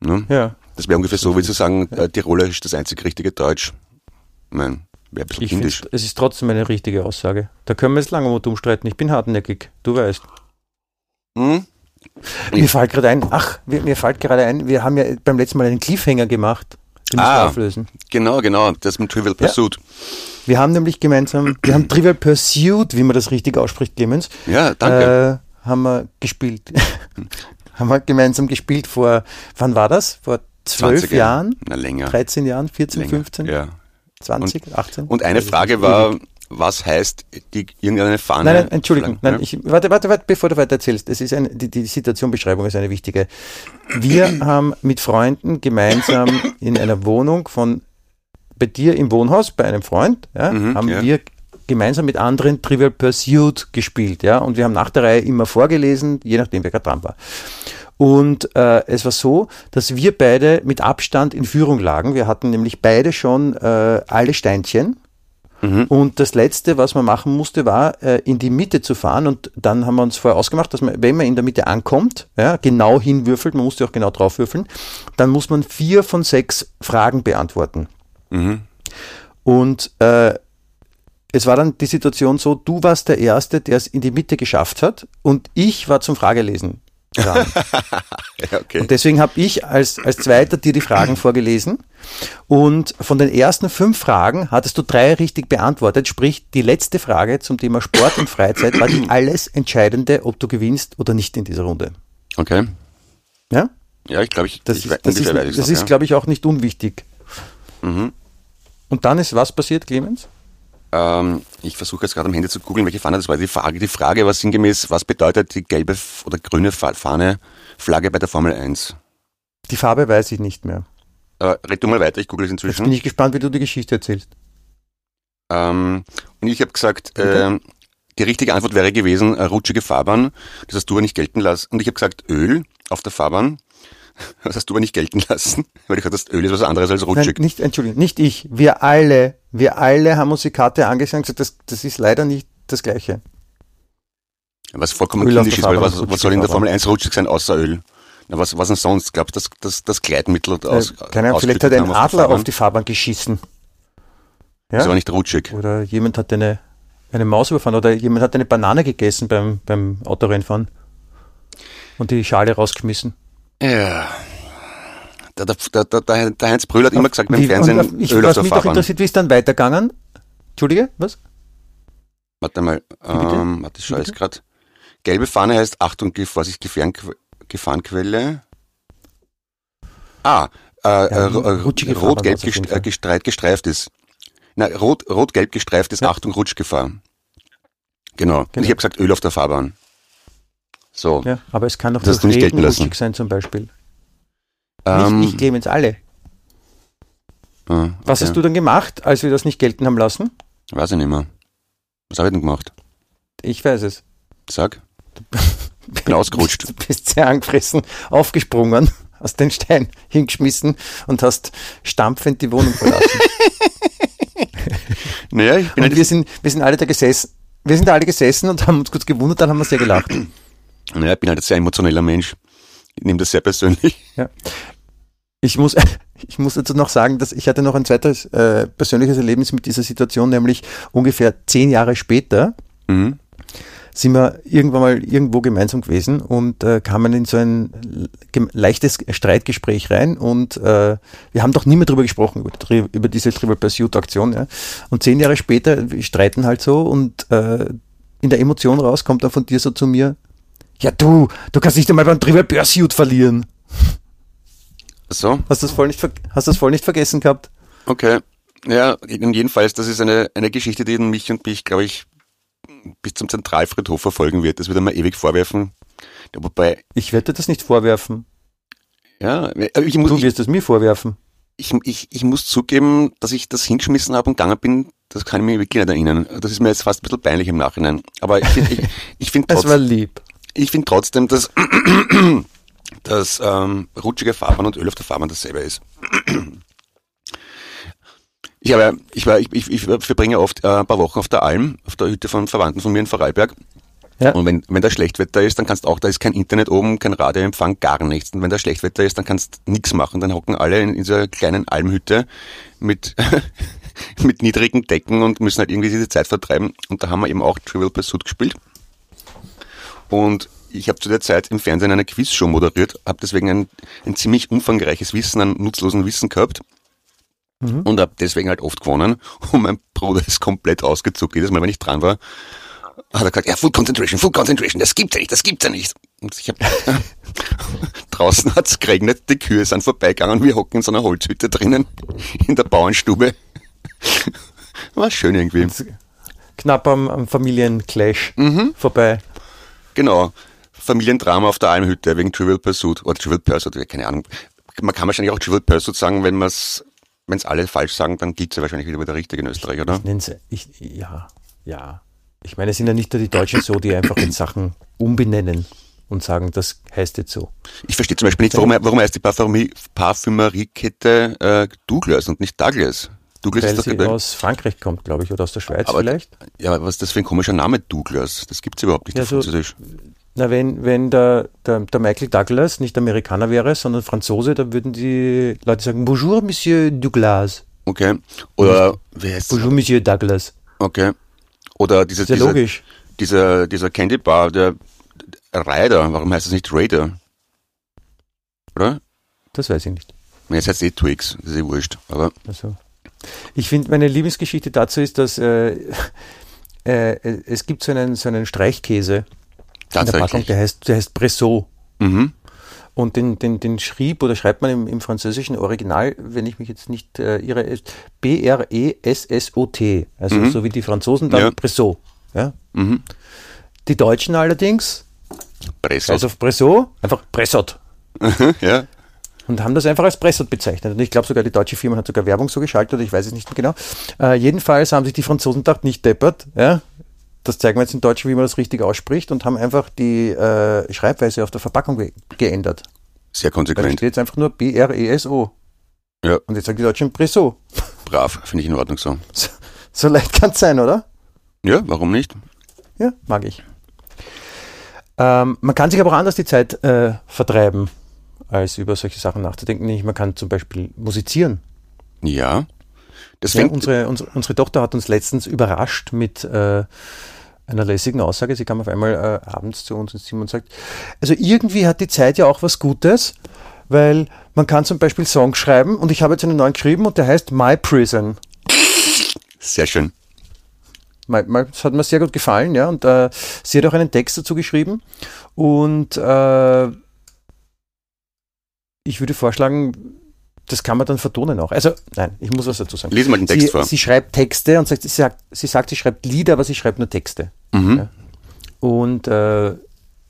S3: Ne?
S2: Ja.
S3: Das wäre ungefähr so, wie zu sagen, äh, Tirolerisch ist das einzig richtige Deutsch. Mein, wäre ein bisschen
S2: Ich
S3: kindisch.
S2: es ist trotzdem eine richtige Aussage. Da können wir jetzt lange um umstreiten. Ich bin hartnäckig, du weißt.
S3: Hm?
S2: Mir fällt gerade ein, ach, mir, mir fällt gerade ein, wir haben ja beim letzten Mal einen Cliffhanger gemacht. Den
S3: Ah.
S2: auflösen.
S3: Genau, genau, das mit Trivial Pursuit.
S2: Wir haben nämlich gemeinsam, wir haben Trivial Pursuit, wie man das richtig ausspricht, Clemens,
S3: Ja, danke.
S2: äh, haben wir gespielt. haben wir gemeinsam gespielt vor, wann war das? Vor zwölf
S3: 20
S2: Jahren?
S3: Na, länger.
S2: 13 Jahren? 14,
S3: länger.
S2: 15?
S3: Ja.
S2: 20, 18?
S3: Und eine
S2: ich
S3: Frage war, was heißt die, irgendeine Fahne?
S2: Nein, nein, Entschuldigung. Nein, ich, warte, warte, warte, bevor du weiter erzählst. Das ist ein, die, die Situationbeschreibung ist eine wichtige. Wir haben mit Freunden gemeinsam in einer Wohnung von bei dir im Wohnhaus, bei einem Freund, ja,
S3: Mhm,
S2: haben
S3: ja.
S2: wir gemeinsam mit anderen Trivial Pursuit gespielt, ja, und wir haben nach der Reihe immer vorgelesen, je nachdem wer gerade dran war. Und äh, es war so, dass wir beide mit Abstand in Führung lagen. Wir hatten nämlich beide schon äh, alle Steinchen.
S3: Mhm.
S2: Und das Letzte, was man machen musste, war, äh, in die Mitte zu fahren. Und dann haben wir uns vorher ausgemacht, dass man, wenn man in der Mitte ankommt, ja, genau hinwürfelt, man musste auch genau drauf würfeln, dann muss man vier von sechs Fragen beantworten.
S3: Mhm.
S2: Und äh, es war dann die Situation so, du warst der Erste, der es in die Mitte geschafft hat und ich war zum Fragelesen dran.
S3: Ja, okay.
S2: Und deswegen habe ich als, als Zweiter dir die Fragen vorgelesen. Und von den ersten fünf Fragen hattest du drei richtig beantwortet. Sprich, die letzte Frage zum Thema Sport und Freizeit war die alles entscheidende, ob du gewinnst oder nicht in dieser Runde.
S3: Okay.
S2: Ja?
S3: Ja, ich glaube, ich,
S2: Das
S3: ich
S2: ist, das ist, das ist glaube ich, auch nicht unwichtig.
S3: Mhm.
S2: Und dann ist was passiert, Clemens?
S3: Ähm, ich versuche jetzt gerade am Handy zu googeln, welche Fahne das war. Die Frage, die Frage war sinngemäß, was bedeutet die gelbe oder grüne Fa- Fahne, Flagge bei der Formel 1?
S2: Die Farbe weiß ich nicht mehr.
S3: Äh, red du mal weiter, ich google es
S2: Jetzt bin
S3: inzwischen.
S2: ich gespannt, wie du die Geschichte erzählst.
S3: Ähm, und ich habe gesagt, ähm, die richtige Antwort wäre gewesen, äh, rutschige Fahrbahn. Das hast du aber nicht gelten lassen. Und ich habe gesagt, Öl auf der Fahrbahn. Das hast du aber nicht gelten lassen, weil ich gesagt Öl ist was anderes als
S2: Nein,
S3: rutschig.
S2: nicht, Entschuldigung, nicht ich. Wir alle, wir alle haben uns die Karte angesehen und gesagt, das, das ist leider nicht das Gleiche.
S3: Was vollkommen
S2: Öl auf
S3: kindisch ist, weil was, was soll in der Formel 1 rutschig sein, außer Öl? Na, was, was denn sonst? Glaubst du, das, das, das Gleitmittel aus,
S2: äh, keine Ahnung, vielleicht hat ein Adler auf die Fahrbahn geschissen.
S3: Das
S2: Ja?
S3: war nicht rutschig.
S2: Oder jemand hat eine, eine Maus überfahren oder jemand hat eine Banane gegessen beim, beim Autorennfahren und die Schale rausgeschmissen.
S3: Ja. Der, der, der, der, der Heinz Brühl hat immer gesagt beim Fernsehen,
S2: und, ich,
S3: Öl auf
S2: was
S3: der
S2: mich doch interessiert, wie ist dann weitergegangen? Entschuldige, was?
S3: Warte mal, ähm, warte, ich schaue jetzt gerade. Gelbe Fahne heißt, Achtung, Vorsicht, Gefahrenque- Gefahrenquelle. Ah, äh,
S2: Ja,
S3: äh, äh, rot-gelb
S2: auf
S3: gest- äh, gestreift, ist. Na, rot, rot-gelb gestreift ist,
S2: Ja.
S3: Achtung, Rutschgefahr. Genau.
S2: Genau.
S3: ich habe gesagt, Öl auf der Fahrbahn. So.
S2: Ja, aber es kann doch
S3: Das
S2: durch
S3: nicht lassen.
S2: rutschig sein zum Beispiel.
S3: ähm,
S2: nicht ich, Clemens, alle.
S3: ah,
S2: Was
S3: okay.
S2: hast du dann gemacht, als wir das nicht gelten haben lassen?
S3: Weiß ich nicht mehr. Was habe ich denn gemacht?
S2: Ich weiß es.
S3: Sag. Ich bin ausgerutscht.
S2: Du bist sehr angefressen, aufgesprungen, hast den Stein hingeschmissen und hast stampfend die Wohnung verlassen.
S3: Naja, ich bin
S2: und wir sind, wir sind alle da gesessen. wir sind da alle gesessen und haben uns kurz gewundert, dann haben wir sehr gelacht.
S3: Naja, ich bin halt ein sehr emotioneller Mensch. Ich nehme das sehr persönlich.
S2: Ja. Ich muss, ich muss dazu noch sagen, dass ich hatte noch ein zweites äh, persönliches Erlebnis mit dieser Situation, nämlich ungefähr zehn Jahre später
S3: Mhm.
S2: sind wir irgendwann mal irgendwo gemeinsam gewesen und äh, kamen in so ein leichtes Streitgespräch rein und äh, wir haben doch nie mehr drüber gesprochen, über, über diese Trivial Pursuit Aktion. Ja. Und zehn Jahre später, wir streiten halt so und äh, in der Emotion raus kommt dann von dir so zu mir, ja du, du kannst nicht einmal beim Trivial Pursuit verlieren.
S3: So,
S2: Hast du das voll nicht, hast das voll nicht vergessen gehabt?
S3: okay. Ja, jedenfalls, das ist eine, eine Geschichte, die mich und mich, glaube ich, bis zum Zentralfriedhof verfolgen wird. Das wird er mir ewig vorwerfen. Wobei,
S2: Ich werde dir das nicht vorwerfen.
S3: ja, ich muss,
S2: Du
S3: ich,
S2: wirst es mir vorwerfen.
S3: ich, ich, ich muss zugeben, dass ich das hingeschmissen habe und gegangen bin, das kann ich mir wirklich nicht erinnern. Das ist mir jetzt fast ein bisschen peinlich im Nachhinein. Aber ich finde ich, ich find
S2: Es war lieb.
S3: Ich find trotzdem, dass, dass ähm, rutschige Fahrbahn und Öl auf der Fahrbahn dasselbe ist. Ich, habe, ich, war, ich, ich, ich verbringe oft äh, ein paar Wochen auf der Alm, auf der Hütte von Verwandten von mir in Vorarlberg.
S2: Ja.
S3: Und wenn, wenn da Schlechtwetter ist, dann kannst auch, da ist kein Internet oben, kein Radioempfang, gar nichts. Und wenn da Schlechtwetter ist, dann kannst nichts machen. Dann hocken alle in, in dieser kleinen Almhütte mit, mit niedrigen Decken und müssen halt irgendwie diese Zeit vertreiben. Und da haben wir eben auch Trivial Pursuit gespielt. Und ich habe zu der Zeit im Fernsehen eine Quizshow moderiert, habe deswegen ein, ein ziemlich umfangreiches Wissen an nutzlosen Wissen gehabt und habe deswegen halt oft gewonnen. Und mein Bruder ist komplett ausgezuckt. Jedes Mal, wenn ich dran war, hat er gesagt, ja, Full Concentration, Full Concentration, das gibt's ja nicht, das gibt's ja nicht. Und ich hab, draußen hat's geregnet, die Kühe sind vorbeigegangen, wir hocken in so einer Holzhütte drinnen, in der Bauernstube. War schön irgendwie.
S2: Knapp am, am Familienclash
S3: Mhm.
S2: vorbei.
S3: Genau. Familiendrama auf der Almhütte wegen Trivial Pursuit oder Trivial Pursuit, keine Ahnung. Man kann wahrscheinlich auch Trivial Pursuit sagen, wenn man's, wenn's alle falsch sagen, dann gilt's ja wahrscheinlich wieder der richtigen Österreich, oder?
S2: Ich, ja, ja. Ich meine, es sind ja nicht nur die Deutschen so, die einfach in Sachen umbenennen und sagen, das heißt jetzt so.
S3: Ich verstehe zum Beispiel nicht, warum, warum heißt die Parfümerie, Parfümeriekette äh, Douglas und nicht Douglas? Douglas
S2: Weil
S3: ist
S2: sie
S3: dabei.
S2: aus Frankreich kommt, glaube ich, oder aus der Schweiz
S3: Aber-
S2: vielleicht.
S3: Ja, was ist das für ein komischer Name, Douglas? Das gibt's überhaupt nicht
S2: Ja,
S3: auf
S2: so-
S3: Französisch.
S2: Na, wenn, wenn der, der, der Michael Douglas nicht Amerikaner wäre, sondern Franzose, dann würden die Leute sagen, Bonjour, Monsieur Douglas.
S3: Okay. Oder, wie heißt das?
S2: Bonjour, Monsieur Douglas.
S3: Okay. Oder diese,
S2: ja
S3: dieser,
S2: logisch.
S3: dieser, dieser Candy Bar, der Raider, warum heißt das nicht Raider? Oder?
S2: Das weiß ich nicht.
S3: Jetzt heißt eh Twix, das ist eh wurscht. Aber
S2: Also, ich finde, meine Lieblingsgeschichte dazu ist, dass äh, äh, es gibt so einen, so einen Streichkäse in der Packung, der heißt, der heißt Bressot.
S3: Mhm.
S2: Und den, den, den schrieb oder schreibt man im, im französischen Original, wenn ich mich jetzt nicht äh, irre, B-R-E-S-S-O-T. Also so wie die Franzosen dann
S3: Ja.
S2: Bressot. Ja?
S3: Mhm.
S2: Die Deutschen allerdings,
S3: Pressot.
S2: also auf Bressot, einfach Bressot.
S3: ja.
S2: Und haben das einfach als Bressot bezeichnet. Und ich glaube sogar, die deutsche Firma hat sogar Werbung so geschaltet, oder ich weiß es nicht mehr genau. Äh, jedenfalls haben sich die Franzosen gedacht, nicht deppert, ja. Das zeigen wir jetzt in Deutsch, wie man das richtig ausspricht, und haben einfach die äh, Schreibweise auf der Verpackung ge geändert.
S3: Sehr
S2: Weil da
S3: konsequent.
S2: steht jetzt einfach nur B-R-E-S-O.
S3: Ja.
S2: Und jetzt sagen die Deutschen Bressot.
S3: Brav, finde ich in Ordnung so.
S2: So, so leicht kann es sein, oder?
S3: Ja, warum nicht?
S2: Ja, mag ich. Ähm, man kann sich aber auch anders die Zeit äh, vertreiben, als über solche Sachen nachzudenken. Nämlich Man kann zum Beispiel musizieren.
S3: Ja. Das
S2: Ja, unsere, unsere, unsere Tochter hat uns letztens überrascht mit äh, einer lässigen Aussage. Sie kam auf einmal äh, abends zu uns ins Zimmer und sagt, also irgendwie hat die Zeit ja auch was Gutes, weil man kann zum Beispiel Songs schreiben und ich habe jetzt einen neuen geschrieben und der heißt My Prison.
S3: sehr schön.
S2: Das hat mir sehr gut gefallen, ja. Und äh, sie hat auch einen Text dazu geschrieben. Und äh, ich würde vorschlagen, das kann man dann vertonen auch. Also, nein, ich muss was dazu sagen.
S3: Lies mal den Text
S2: sie,
S3: vor.
S2: sie schreibt Texte und sagt, sie sagt, sie sagt, sie schreibt Lieder, aber sie schreibt nur Texte.
S3: Mhm.
S2: Ja. Und äh,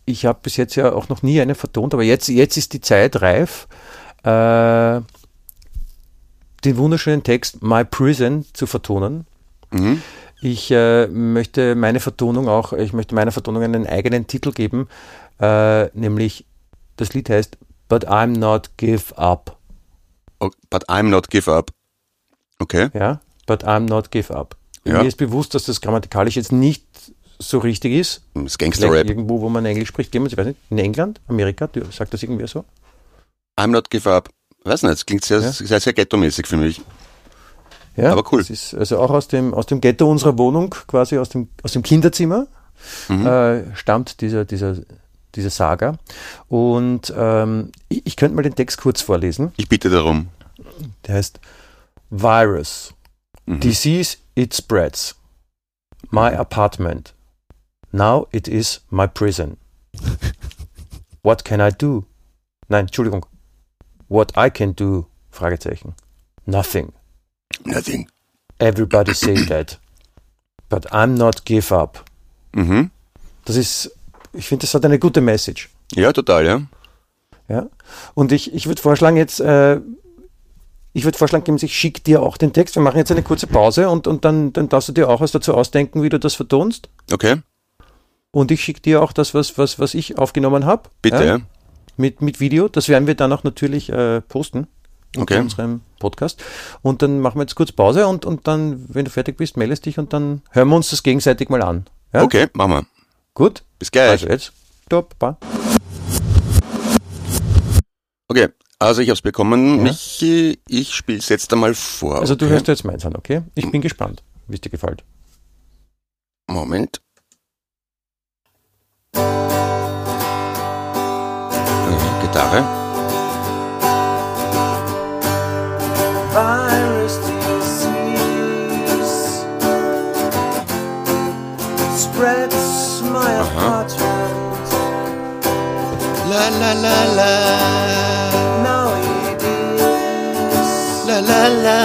S2: ich habe bis jetzt ja auch noch nie eine vertont, aber jetzt, jetzt ist die Zeit reif, äh, den wunderschönen Text My Prison zu vertonen.
S3: Mhm.
S2: Ich äh, möchte meine Vertonung auch, ich möchte meiner Vertonung einen eigenen Titel geben, äh, nämlich das Lied heißt But I'm Not Give Up.
S3: Oh, but I'm not give up. Okay.
S2: Ja, But I'm Not Give Up.
S3: Ja.
S2: Mir ist bewusst, dass das grammatikalisch jetzt nicht so richtig ist.
S3: Das Gangster-Rap.
S2: irgendwo, wo man Englisch spricht. Gehen wir, ich weiß nicht, in England, Amerika, sagt das irgendwer so?
S3: I'm not give up. Weiß nicht, das klingt sehr,
S2: Ja.
S3: sehr, sehr ghetto-mäßig für mich.
S2: Ja,
S3: Aber cool.
S2: Das ist also auch aus dem, aus dem Ghetto unserer Wohnung, quasi aus dem, aus dem Kinderzimmer,
S3: Mhm.
S2: äh, stammt dieser, dieser, diese Saga. Und ähm, ich, ich könnte mal den Text kurz vorlesen.
S3: Ich bitte darum.
S2: Der heißt Virus.
S3: Mhm.
S2: Disease, it spreads. My apartment. Now it is my prison. What can I do? Nein, Entschuldigung. What I can do? Fragezeichen. Nothing.
S3: Nothing.
S2: Everybody say that. But I'm not give up.
S3: Mhm.
S2: Das ist, ich finde, das hat eine gute Message.
S3: Ja, total, ja.
S2: Ja. Und ich, ich würde vorschlagen, jetzt, äh, ich würde vorschlagen, geben, ich schicke dir auch den Text. Wir machen jetzt eine kurze Pause und, und dann, dann darfst du dir auch was dazu ausdenken, wie du das vertonst.
S3: Okay,
S2: Und ich schicke dir auch das, was, was, was ich aufgenommen habe.
S3: bitte, ja.
S2: Mit, mit Video. Das werden wir dann auch natürlich äh, posten.
S3: Okay.
S2: unserem Podcast. Und dann machen wir jetzt kurz Pause und, und dann, wenn du fertig bist, meldest dich und dann hören wir uns das gegenseitig mal an. Ja?
S3: Okay, machen wir.
S2: Gut?
S3: Bis gleich.
S2: Also jetzt. Stopp. Bye.
S3: Okay, also ich habe es bekommen.
S2: Ja.
S3: Michi, ich spiele es jetzt einmal vor.
S2: Also du
S3: okay?
S2: hörst jetzt meins an, okay? Ich bin gespannt, wie es dir gefällt.
S3: Moment. Äh, Gitarre.
S4: virus disease spreads my apartment.
S3: La la la la.
S4: Now it is
S3: La la la.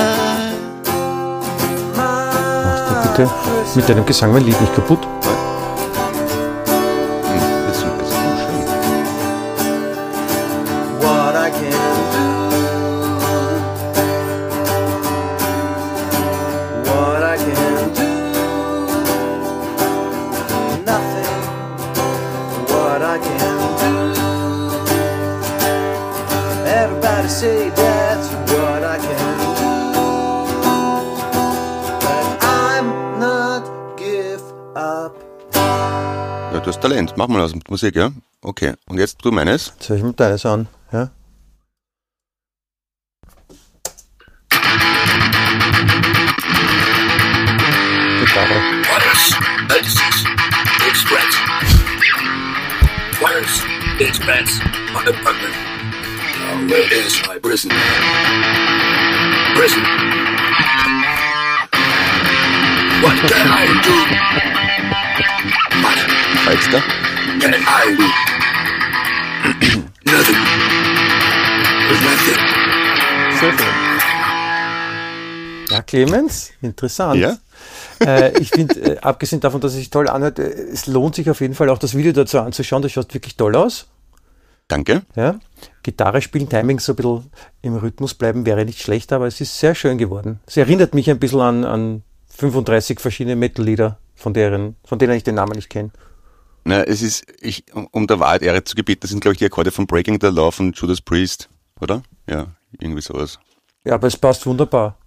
S2: Machst du
S4: my
S2: bitte mit deinem Gesang mein Lied nicht kaputt?
S3: Musik, ja? Okay. Und jetzt du meines.
S2: Jetzt höre ich mir deines an. Ja? Gitarre.
S5: Spreads. Virus, it spreads. My apartment. Now where is my prison? Prison. What can I do? What Can I do? Nothing. There's nothing.
S2: Sehr schön. Ja, Clemens, interessant.
S3: Ja?
S2: Äh, ich finde, äh, abgesehen davon, dass es sich toll anhört, äh, es lohnt sich auf jeden Fall auch das Video dazu anzuschauen. Das schaut wirklich toll aus.
S3: Danke.
S2: Ja? Gitarre spielen, Timing so ein bisschen im Rhythmus bleiben wäre nicht schlecht, aber es ist sehr schön geworden. Es erinnert mich ein bisschen an, an 35 verschiedene Metal-Lieder, von, deren, von denen ich den Namen nicht kenne.
S3: Na, es ist, ich, um, der Wahrheit Ehre zu gebieten, das sind, glaube ich, die Akkorde von Breaking the Law von Judas Priest, oder? Ja, irgendwie sowas.
S2: Ja, aber es passt wunderbar.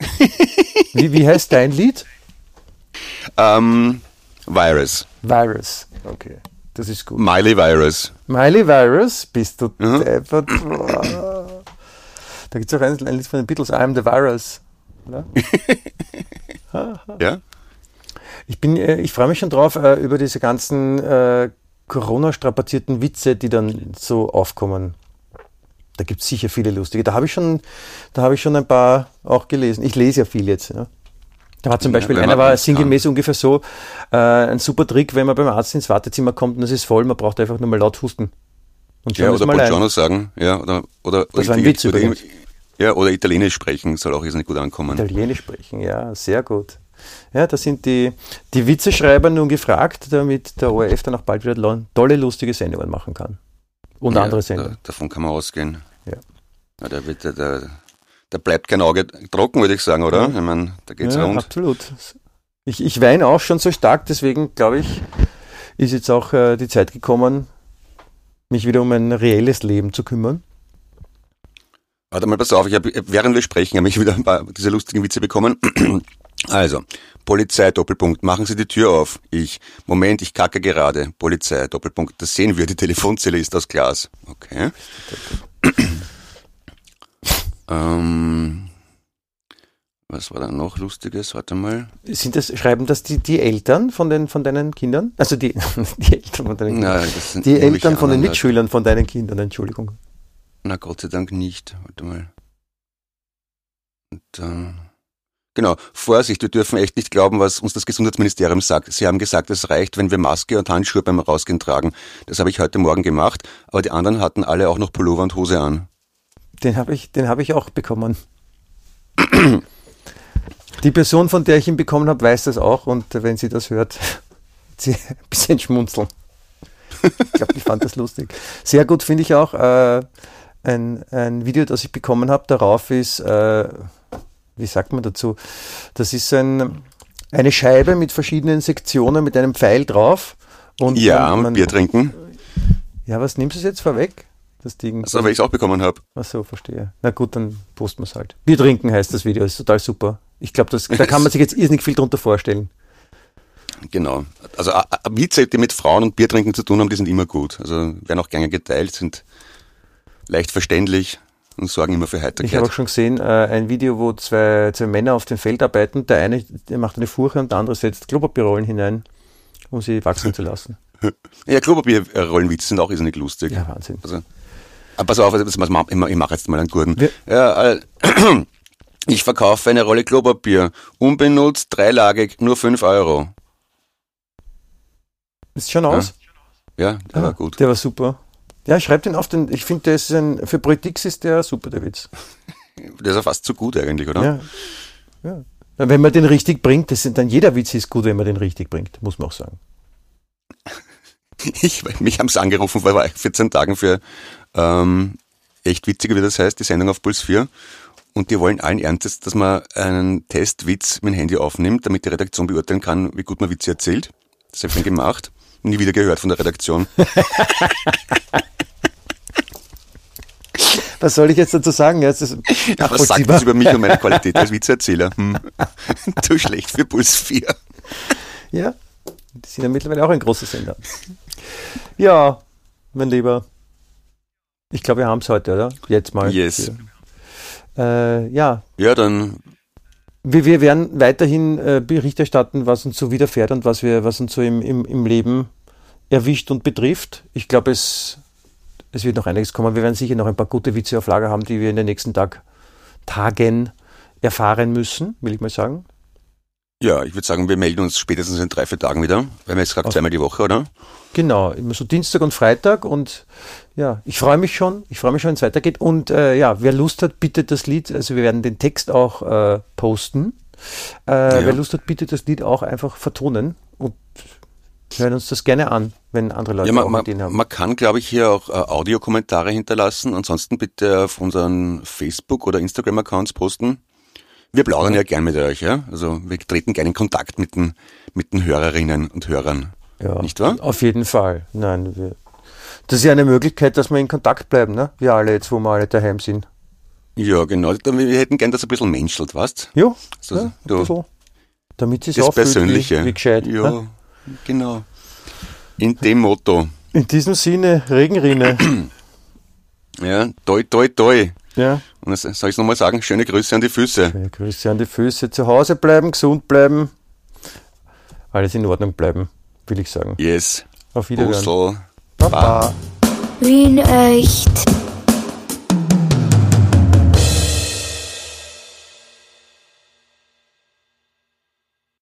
S2: wie, wie heißt dein Lied?
S3: Ähm, Virus.
S2: Virus. Okay, das ist gut.
S3: Miley Virus.
S2: Miley Virus, bist du
S3: Mhm.
S2: deppert. Da gibt es auch ein, ein Lied von den Beatles, I'm the Virus. Oder?
S3: Ja?
S2: Ich bin, äh, ich freue mich schon drauf äh, über diese ganzen äh, Corona-strapazierten Witze, die dann so aufkommen. Da gibt es sicher viele lustige. Da habe ich schon, da habe ich schon ein paar auch gelesen. Ich lese ja viel jetzt. Ja. Da war zum
S3: Ja,
S2: Beispiel
S3: wenn
S2: einer war sinngemäß ungefähr so äh, ein super Trick, wenn man beim Arzt ins Wartezimmer kommt und es ist voll, man braucht einfach nur mal laut husten. Und schon
S3: Ja, oder. Buongiorno sagen. Ja, oder, oder,
S2: Das war ein Witz
S3: oder,
S2: übrigens.
S3: Ja, oder Italienisch sprechen, soll auch irrsinnig gut ankommen.
S2: Italienisch sprechen, ja, sehr gut. Ja, da sind die, die Witzeschreiber nun gefragt, damit der ORF dann auch bald wieder tolle, lustige Sendungen machen kann. Und
S3: Ja,
S2: andere Sendungen.
S3: Da, davon kann man ausgehen.
S2: Ja.
S3: Ja, da, wird, da, da, bleibt kein Auge trocken, würde ich sagen, oder? Ich meine, da geht's
S2: ja,
S3: rund.
S2: absolut. Ich, ich weine auch schon so stark, deswegen glaube ich, ist jetzt auch äh, die Zeit gekommen, mich wieder um ein reelles Leben zu kümmern.
S3: Warte mal, pass auf, ich hab, während wir sprechen, habe ich wieder ein paar diese lustigen Witze bekommen. Also, Polizei, Doppelpunkt, machen Sie die Tür auf. Ich, Moment, ich kacke gerade. Polizei, Doppelpunkt, das sehen wir, die Telefonzelle ist aus Glas. Okay. ähm, was war da noch Lustiges? Warte mal.
S2: Sind das, schreiben das die, die Eltern von, den, von deinen Kindern? Also die, die Eltern von deinen Kindern.
S3: Na, das sind
S2: die Eltern von den. Mitschülern von deinen Kindern, Entschuldigung.
S3: Na, Gott sei Dank nicht. Warte mal. Und, ähm, genau, Vorsicht, wir dürfen echt nicht glauben, was uns das Gesundheitsministerium sagt. Sie haben gesagt, es reicht, wenn wir Maske und Handschuhe beim Rausgehen tragen. Das habe ich heute Morgen gemacht, aber die anderen hatten alle auch noch Pullover und Hose an.
S2: Den habe ich, den habe ich auch bekommen. Die Person, von der ich ihn bekommen habe, weiß das auch und wenn sie das hört, sie ein bisschen schmunzeln. Ich glaube, ich fand das lustig. Sehr gut finde ich auch äh, ein, ein Video, das ich bekommen habe. Darauf ist, äh, wie sagt man dazu? Das ist ein, eine Scheibe mit verschiedenen Sektionen mit einem Pfeil drauf. Und
S3: ja,
S2: man, man,
S3: Bier trinken.
S2: Ja, was nimmst du es jetzt vorweg? Das Ding.
S3: Also, weil ich es auch bekommen habe.
S2: Ach so, verstehe. Na gut, dann posten wir es halt. Bier trinken heißt das Video, ist total super. Ich glaube, da kann man sich jetzt irrsinnig viel drunter vorstellen.
S3: Genau. Also Witze, die mit Frauen und Bier trinken zu tun haben, die sind immer gut. Also werden auch gerne geteilt, sind leicht verständlich und sorgen immer für
S2: Ich habe
S3: Heiterkeit.
S2: auch schon gesehen, äh, ein Video, wo zwei, zwei Männer auf dem Feld arbeiten. Der eine der macht eine Furche und der andere setzt Klopapierrollen hinein, um sie wachsen zu lassen.
S3: Ja, Klopapierrollenwitze sind auch irrsinnig lustig.
S2: Ja, Wahnsinn.
S3: Also, aber pass auf, also ich mache jetzt mal einen Gurden.
S2: Wir-
S3: Ja, äh, ich verkaufe eine Rolle Klopapier, unbenutzt, dreilagig, nur 5 Euro.
S2: Ist schon aus?
S3: Ja, der
S2: Ah,
S3: war gut.
S2: Der war super. Ja, schreibt ihn auf den. Ich finde, der ist ein, für Politik ist der super, der Witz.
S3: Der ist ja fast zu gut eigentlich, oder?
S2: Ja. ja. Wenn man den richtig bringt, das sind dann jeder Witz ist gut, wenn man den richtig bringt, muss man auch sagen.
S3: Ich, mich haben sie angerufen vor 14 Tagen für ähm, echt witzige, wie das heißt, die Sendung auf Puls 4. Und die wollen allen Ernstes, dass man einen Testwitz mit dem Handy aufnimmt, damit die Redaktion beurteilen kann, wie gut man Witze erzählt. Das habe ich dann gemacht. Nie wieder gehört von der Redaktion.
S2: Was soll ich jetzt dazu sagen? Ja, ist
S3: Was sagt das über mich und meine Qualität als Witzeerzähler? Hm. Zu schlecht für Puls 4.
S2: Ja, die sind ja mittlerweile auch ein großer Sender. Ja, mein Lieber. Ich glaube, wir haben es heute, oder? Jetzt mal.
S3: Yes.
S2: Äh, ja,
S3: Ja, dann
S2: wir, wir werden weiterhin äh, Bericht erstatten, was uns so widerfährt und was, wir, was uns so im, im, im Leben erwischt und betrifft. Ich glaube, es, es wird noch einiges kommen. Wir werden sicher noch ein paar gute Witze auf Lager haben, die wir in den nächsten Tag, Tagen erfahren müssen, will ich mal sagen.
S3: Ja, ich würde sagen, wir melden uns spätestens in drei, vier Tagen wieder. Wir haben jetzt gerade zweimal die Woche, oder?
S2: Genau, immer so Dienstag und Freitag und ja, ich freue mich schon, ich freue mich schon, wenn es weitergeht und äh, ja, wer Lust hat, bitte das Lied, also wir werden den Text auch äh, posten, äh, wer Lust hat, bitte das Lied auch einfach vertonen und hören uns das gerne an, wenn andere Leute
S3: Ja, man,
S2: auch
S3: man,
S2: haben.
S3: man kann, glaube ich, hier auch äh, Audiokommentare hinterlassen. Ansonsten bitte auf unseren Facebook- oder Instagram-Accounts posten. Wir plaudern ja gern mit euch, ja. Also wir treten gerne in Kontakt mit den, mit den Hörerinnen und Hörern.
S2: ja,
S3: nicht wahr?
S2: Auf jeden Fall. Nein, wir, das ist ja eine Möglichkeit, dass wir in Kontakt bleiben, ne? Wir alle jetzt, wo wir alle daheim sind.
S3: Ja, genau. Wir hätten gern, dass ein bisschen menschelt, weißt
S2: Jo,
S3: So,
S2: ja,
S3: du-
S2: bisschen. Damit es auffühlt,
S3: Persönliche.
S2: wie, wie gescheit.
S3: Ja,
S2: ne?
S3: genau. In dem Motto.
S2: In diesem Sinne, Regenrinne.
S3: Ja, toi, toi, toi.
S2: ja.
S3: Und das soll ich nochmal sagen? Schöne Grüße an die Füße.
S2: Ja, Grüße an die Füße. Zu Hause bleiben, gesund bleiben. Alles in Ordnung bleiben, will ich sagen.
S3: Yes.
S2: Auf Wiederhören.
S3: Puzzle.
S2: Baba.
S1: Wien echt.